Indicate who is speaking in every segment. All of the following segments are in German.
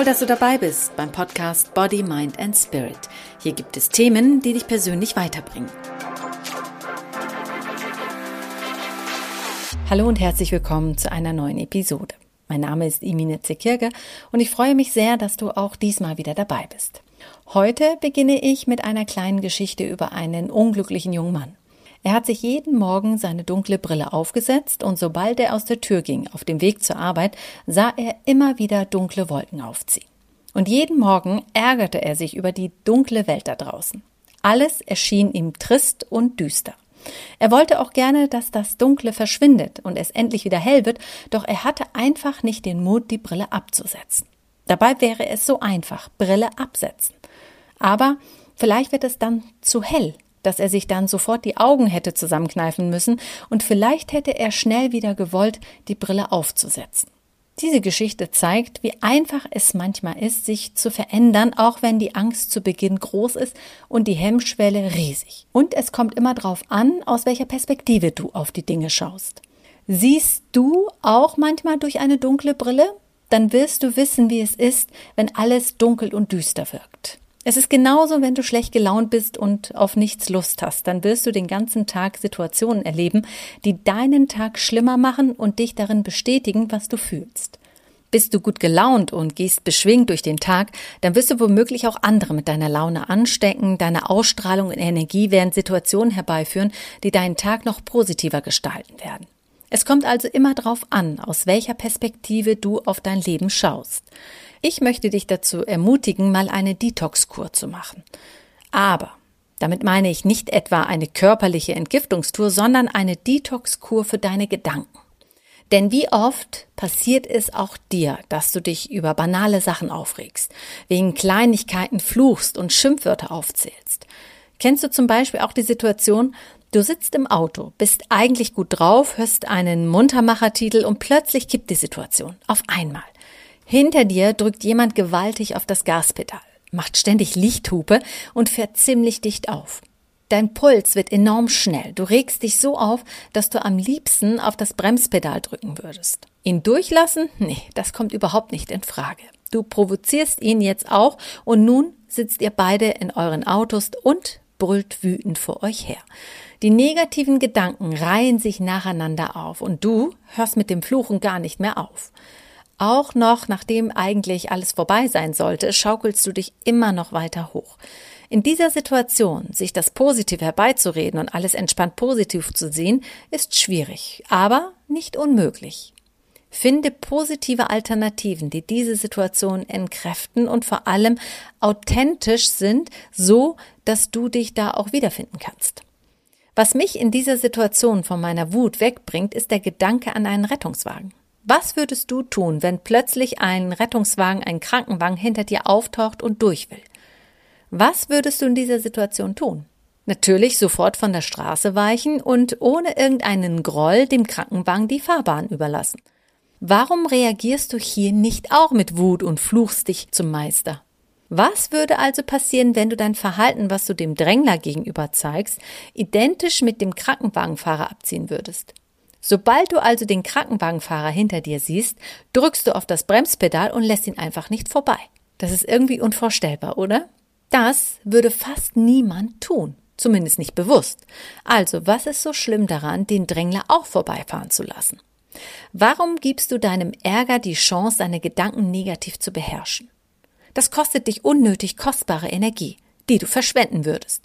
Speaker 1: Toll, dass du dabei bist beim Podcast Body, Mind and Spirit. Hier gibt es Themen, die dich persönlich weiterbringen. Hallo und herzlich willkommen zu einer neuen Episode. Mein Name ist Imine Zekirge und ich freue mich sehr, dass du auch diesmal wieder dabei bist. Heute beginne ich mit einer kleinen Geschichte über einen unglücklichen jungen Mann. Er hat sich jeden Morgen seine dunkle Brille aufgesetzt und sobald er aus der Tür ging, auf dem Weg zur Arbeit, sah er immer wieder dunkle Wolken aufziehen. Und jeden Morgen ärgerte er sich über die dunkle Welt da draußen. Alles erschien ihm trist und düster. Er wollte auch gerne, dass das Dunkle verschwindet und es endlich wieder hell wird, doch er hatte einfach nicht den Mut, die Brille abzusetzen. Dabei wäre es so einfach, Brille absetzen. Aber vielleicht wird es dann zu hell, dass er sich dann sofort die Augen hätte zusammenkneifen müssen und vielleicht hätte er schnell wieder gewollt, die Brille aufzusetzen. Diese Geschichte zeigt, wie einfach es manchmal ist, sich zu verändern, auch wenn die Angst zu Beginn groß ist und die Hemmschwelle riesig. Und es kommt immer darauf an, aus welcher Perspektive du auf die Dinge schaust. Siehst du auch manchmal durch eine dunkle Brille? Dann wirst du wissen, wie es ist, wenn alles dunkel und düster wirkt. Es ist genauso, wenn du schlecht gelaunt bist und auf nichts Lust hast, dann wirst du den ganzen Tag Situationen erleben, die deinen Tag schlimmer machen und dich darin bestätigen, was du fühlst. Bist du gut gelaunt und gehst beschwingt durch den Tag, dann wirst du womöglich auch andere mit deiner Laune anstecken, deine Ausstrahlung und Energie werden Situationen herbeiführen, die deinen Tag noch positiver gestalten werden. Es kommt also immer darauf an, aus welcher Perspektive du auf dein Leben schaust. Ich möchte dich dazu ermutigen, mal eine Detox-Kur zu machen. Aber damit meine ich nicht etwa eine körperliche Entgiftungstour, sondern eine Detox-Kur für deine Gedanken. Denn wie oft passiert es auch dir, dass du dich über banale Sachen aufregst, wegen Kleinigkeiten fluchst und Schimpfwörter aufzählst. Kennst du zum Beispiel auch die Situation, du sitzt im Auto, bist eigentlich gut drauf, hörst einen Muntermachertitel und plötzlich kippt die Situation. Auf einmal. Hinter dir drückt jemand gewaltig auf das Gaspedal, macht ständig Lichthupe und fährt ziemlich dicht auf. Dein Puls wird enorm schnell. Du regst dich so auf, dass du am liebsten auf das Bremspedal drücken würdest. Ihn durchlassen? Nee, das kommt überhaupt nicht in Frage. Du provozierst ihn jetzt auch und nun sitzt ihr beide in euren Autos und brüllt wütend vor euch her. Die negativen Gedanken reihen sich nacheinander auf und du hörst mit dem Fluchen gar nicht mehr auf. Auch noch, nachdem eigentlich alles vorbei sein sollte, schaukelst du dich immer noch weiter hoch. In dieser Situation, sich das Positive herbeizureden und alles entspannt positiv zu sehen, ist schwierig, aber nicht unmöglich. Finde positive Alternativen, die diese Situation entkräften und vor allem authentisch sind, so dass du dich da auch wiederfinden kannst. Was mich in dieser Situation von meiner Wut wegbringt, ist der Gedanke an einen Rettungswagen. Was würdest du tun, wenn plötzlich ein Rettungswagen, ein Krankenwagen hinter dir auftaucht und durch will? Was würdest du in dieser Situation tun? Natürlich sofort von der Straße weichen und ohne irgendeinen Groll dem Krankenwagen die Fahrbahn überlassen. Warum reagierst du hier nicht auch mit Wut und fluchst dich zum Meister? Was würde also passieren, wenn du dein Verhalten, was du dem Drängler gegenüber zeigst, identisch mit dem Krankenwagenfahrer abziehen würdest? Sobald du also den Krankenwagenfahrer hinter dir siehst, drückst du auf das Bremspedal und lässt ihn einfach nicht vorbei. Das ist irgendwie unvorstellbar, oder? Das würde fast niemand tun, zumindest nicht bewusst. Also, was ist so schlimm daran, den Drängler auch vorbeifahren zu lassen? Warum gibst du deinem Ärger die Chance, deine Gedanken negativ zu beherrschen? Das kostet dich unnötig kostbare Energie, die du verschwenden würdest.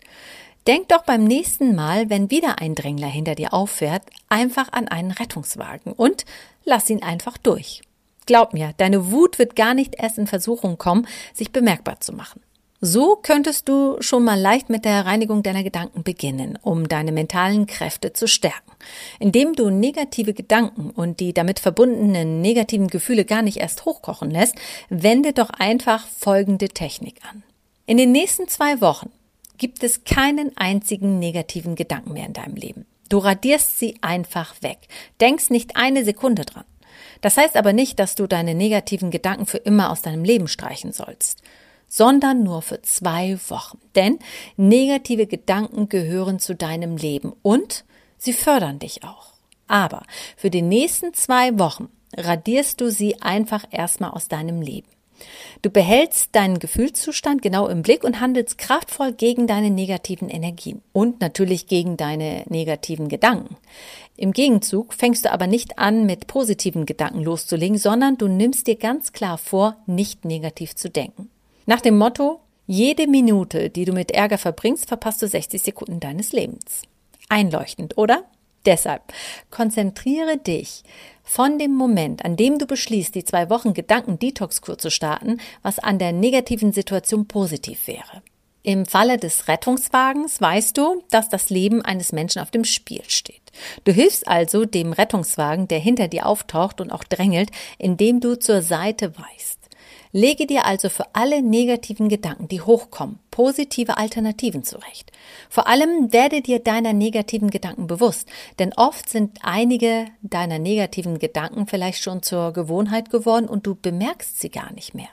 Speaker 1: Denk doch beim nächsten Mal, wenn wieder ein Drängler hinter dir auffährt, einfach an einen Rettungswagen und lass ihn einfach durch. Glaub mir, deine Wut wird gar nicht erst in Versuchung kommen, sich bemerkbar zu machen. So könntest du schon mal leicht mit der Reinigung deiner Gedanken beginnen, um deine mentalen Kräfte zu stärken. Indem du negative Gedanken und die damit verbundenen negativen Gefühle gar nicht erst hochkochen lässt, wende doch einfach folgende Technik an. In den nächsten zwei Wochen gibt es keinen einzigen negativen Gedanken mehr in deinem Leben. Du radierst sie einfach weg. Denkst nicht eine Sekunde dran. Das heißt aber nicht, dass du deine negativen Gedanken für immer aus deinem Leben streichen sollst, sondern nur für zwei Wochen. Denn negative Gedanken gehören zu deinem Leben und sie fördern dich auch. Aber für die nächsten zwei Wochen radierst du sie einfach erstmal aus deinem Leben. Du behältst deinen Gefühlszustand genau im Blick und handelst kraftvoll gegen deine negativen Energien und natürlich gegen deine negativen Gedanken. Im Gegenzug fängst du aber nicht an, mit positiven Gedanken loszulegen, sondern du nimmst dir ganz klar vor, nicht negativ zu denken. Nach dem Motto, jede Minute, die du mit Ärger verbringst, verpasst du 60 Sekunden deines Lebens. Einleuchtend, oder? Deshalb konzentriere dich von dem Moment, an dem du beschließt, die zwei Wochen Gedanken-Detox-Kur zu starten, was an der negativen Situation positiv wäre. Im Falle des Rettungswagens weißt du, dass das Leben eines Menschen auf dem Spiel steht. Du hilfst also dem Rettungswagen, der hinter dir auftaucht und auch drängelt, indem du zur Seite weißt. Lege dir also für alle negativen Gedanken, die hochkommen, positive Alternativen zurecht. Vor allem werde dir deiner negativen Gedanken bewusst, denn oft sind einige deiner negativen Gedanken vielleicht schon zur Gewohnheit geworden und du bemerkst sie gar nicht mehr.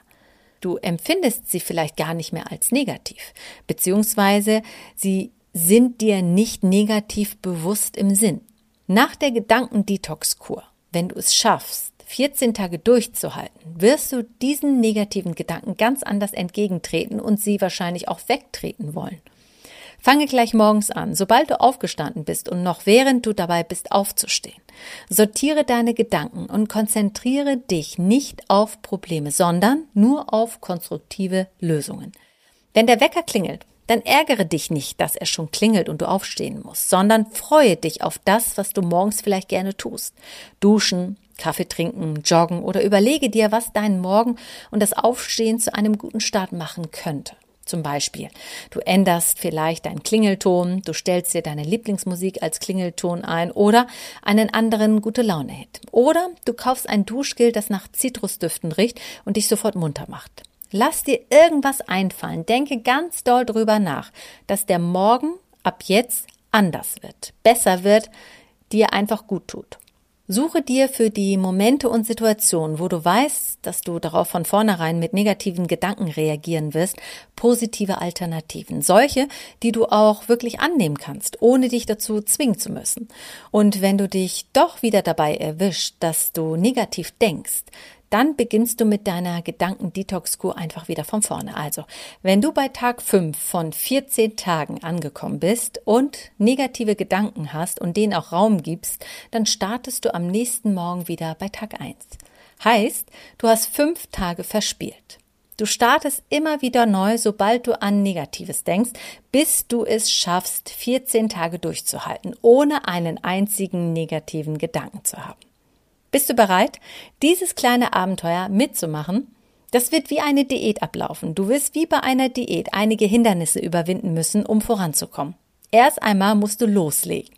Speaker 1: Du empfindest sie vielleicht gar nicht mehr als negativ, beziehungsweise sie sind dir nicht negativ bewusst im Sinn. Nach der Gedankendetox-Kur, wenn du es schaffst, 14 Tage durchzuhalten, wirst du diesen negativen Gedanken ganz anders entgegentreten und sie wahrscheinlich auch wegtreten wollen. Fange gleich morgens an, sobald du aufgestanden bist und noch während du dabei bist aufzustehen. Sortiere deine Gedanken und konzentriere dich nicht auf Probleme, sondern nur auf konstruktive Lösungen. Wenn der Wecker klingelt, dann ärgere dich nicht, dass er schon klingelt und du aufstehen musst, sondern freue dich auf das, was du morgens vielleicht gerne tust. Duschen, Kaffee trinken, joggen oder überlege dir, was deinen Morgen und das Aufstehen zu einem guten Start machen könnte. Zum Beispiel, du änderst vielleicht deinen Klingelton, du stellst dir deine Lieblingsmusik als Klingelton ein oder einen anderen gute Laune-Hit. Oder du kaufst ein Duschgel, das nach Zitrusdüften riecht und dich sofort munter macht. Lass dir irgendwas einfallen, denke ganz doll drüber nach, dass der Morgen ab jetzt anders wird, besser wird, dir einfach gut tut. Suche dir für die Momente und Situationen, wo du weißt, dass du darauf von vornherein mit negativen Gedanken reagieren wirst, positive Alternativen. Solche, die du auch wirklich annehmen kannst, ohne dich dazu zwingen zu müssen. Und wenn du dich doch wieder dabei erwischt, dass du negativ denkst, dann beginnst du mit deiner Gedanken-Detox-Kur einfach wieder von vorne. Also, wenn du bei Tag 5 von 14 Tagen angekommen bist und negative Gedanken hast und denen auch Raum gibst, dann startest du am nächsten Morgen wieder bei Tag 1. Heißt, du hast fünf Tage verspielt. Du startest immer wieder neu, sobald du an Negatives denkst, bis du es schaffst, 14 Tage durchzuhalten, ohne einen einzigen negativen Gedanken zu haben. Bist du bereit, dieses kleine Abenteuer mitzumachen? Das wird wie eine Diät ablaufen. Du wirst wie bei einer Diät einige Hindernisse überwinden müssen, um voranzukommen. Erst einmal musst du loslegen.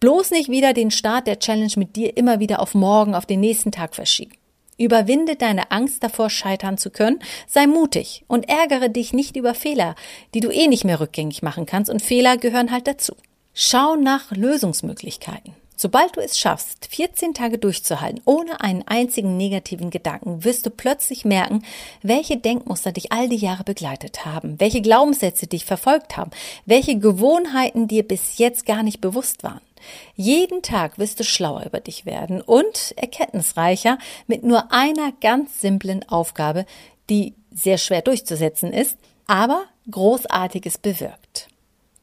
Speaker 1: Bloß nicht wieder den Start der Challenge mit dir immer wieder auf morgen, auf den nächsten Tag verschieben. Überwinde deine Angst davor, scheitern zu können, sei mutig und ärgere dich nicht über Fehler, die du eh nicht mehr rückgängig machen kannst und Fehler gehören halt dazu. Schau nach Lösungsmöglichkeiten. Sobald du es schaffst, 14 Tage durchzuhalten, ohne einen einzigen negativen Gedanken, wirst du plötzlich merken, welche Denkmuster dich all die Jahre begleitet haben, welche Glaubenssätze dich verfolgt haben, welche Gewohnheiten dir bis jetzt gar nicht bewusst waren. Jeden Tag wirst du schlauer über dich werden und erkenntnisreicher mit nur einer ganz simplen Aufgabe, die sehr schwer durchzusetzen ist, aber Großartiges bewirkt.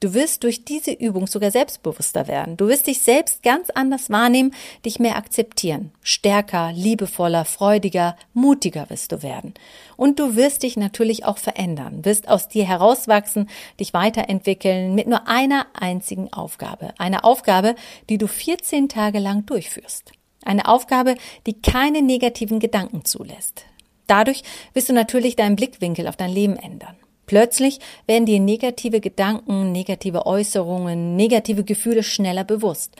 Speaker 1: Du wirst durch diese Übung sogar selbstbewusster werden. Du wirst dich selbst ganz anders wahrnehmen, dich mehr akzeptieren. Stärker, liebevoller, freudiger, mutiger wirst du werden. Und du wirst dich natürlich auch verändern, wirst aus dir herauswachsen, dich weiterentwickeln mit nur einer einzigen Aufgabe. Eine Aufgabe, die du 14 Tage lang durchführst. Eine Aufgabe, die keine negativen Gedanken zulässt. Dadurch wirst du natürlich deinen Blickwinkel auf dein Leben ändern. Plötzlich werden dir negative Gedanken, negative Äußerungen, negative Gefühle schneller bewusst.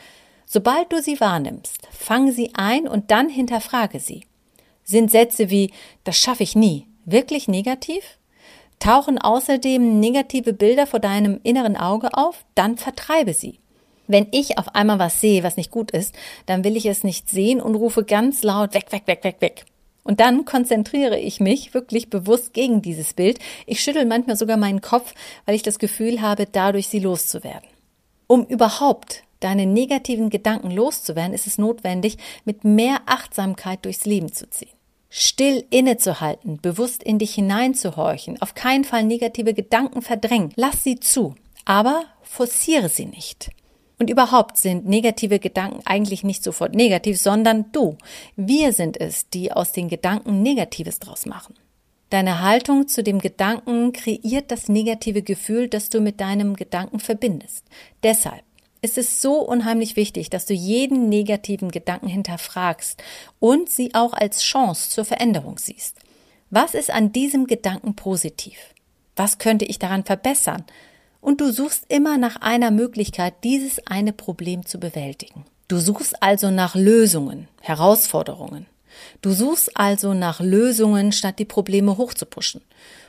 Speaker 1: Sobald du sie wahrnimmst, fang sie ein und dann hinterfrage sie. Sind Sätze wie das schaffe ich nie wirklich negativ? Tauchen außerdem negative Bilder vor deinem inneren Auge auf? Dann vertreibe sie. Wenn ich auf einmal was sehe, was nicht gut ist, dann will ich es nicht sehen und rufe ganz laut weg, weg, weg, weg, weg. Und dann konzentriere ich mich wirklich bewusst gegen dieses Bild. Ich schüttel manchmal sogar meinen Kopf, weil ich das Gefühl habe, dadurch sie loszuwerden. Um überhaupt deine negativen Gedanken loszuwerden, ist es notwendig, mit mehr Achtsamkeit durchs Leben zu ziehen. Still innezuhalten, bewusst in dich hineinzuhorchen, auf keinen Fall negative Gedanken verdrängen. Lass sie zu, aber forciere sie nicht. Und überhaupt sind negative Gedanken eigentlich nicht sofort negativ, sondern du. Wir sind es, die aus den Gedanken Negatives draus machen. Deine Haltung zu dem Gedanken kreiert das negative Gefühl, das du mit deinem Gedanken verbindest. Deshalb ist es so unheimlich wichtig, dass du jeden negativen Gedanken hinterfragst und sie auch als Chance zur Veränderung siehst. Was ist an diesem Gedanken positiv? Was könnte ich daran verbessern? Und du suchst immer nach einer Möglichkeit, dieses eine Problem zu bewältigen. Du suchst also nach Lösungen, Herausforderungen. Du suchst also nach Lösungen, statt die Probleme hochzupuschen.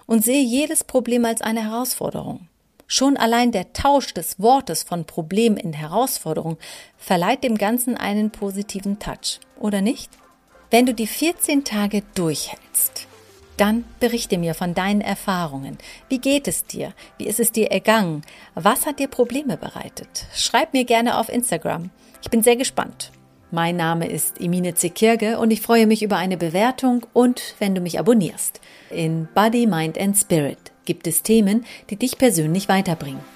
Speaker 1: Und sehe jedes Problem als eine Herausforderung. Schon allein der Tausch des Wortes von Problem in Herausforderung verleiht dem Ganzen einen positiven Touch, oder nicht? Wenn du die 14 Tage durchhältst, dann berichte mir von deinen Erfahrungen. Wie geht es dir? Wie ist es dir ergangen? Was hat dir Probleme bereitet? Schreib mir gerne auf Instagram. Ich bin sehr gespannt. Mein Name ist Emine Zekirge und ich freue mich über eine Bewertung und wenn du mich abonnierst. In Body, Mind and Spirit gibt es Themen, die dich persönlich weiterbringen.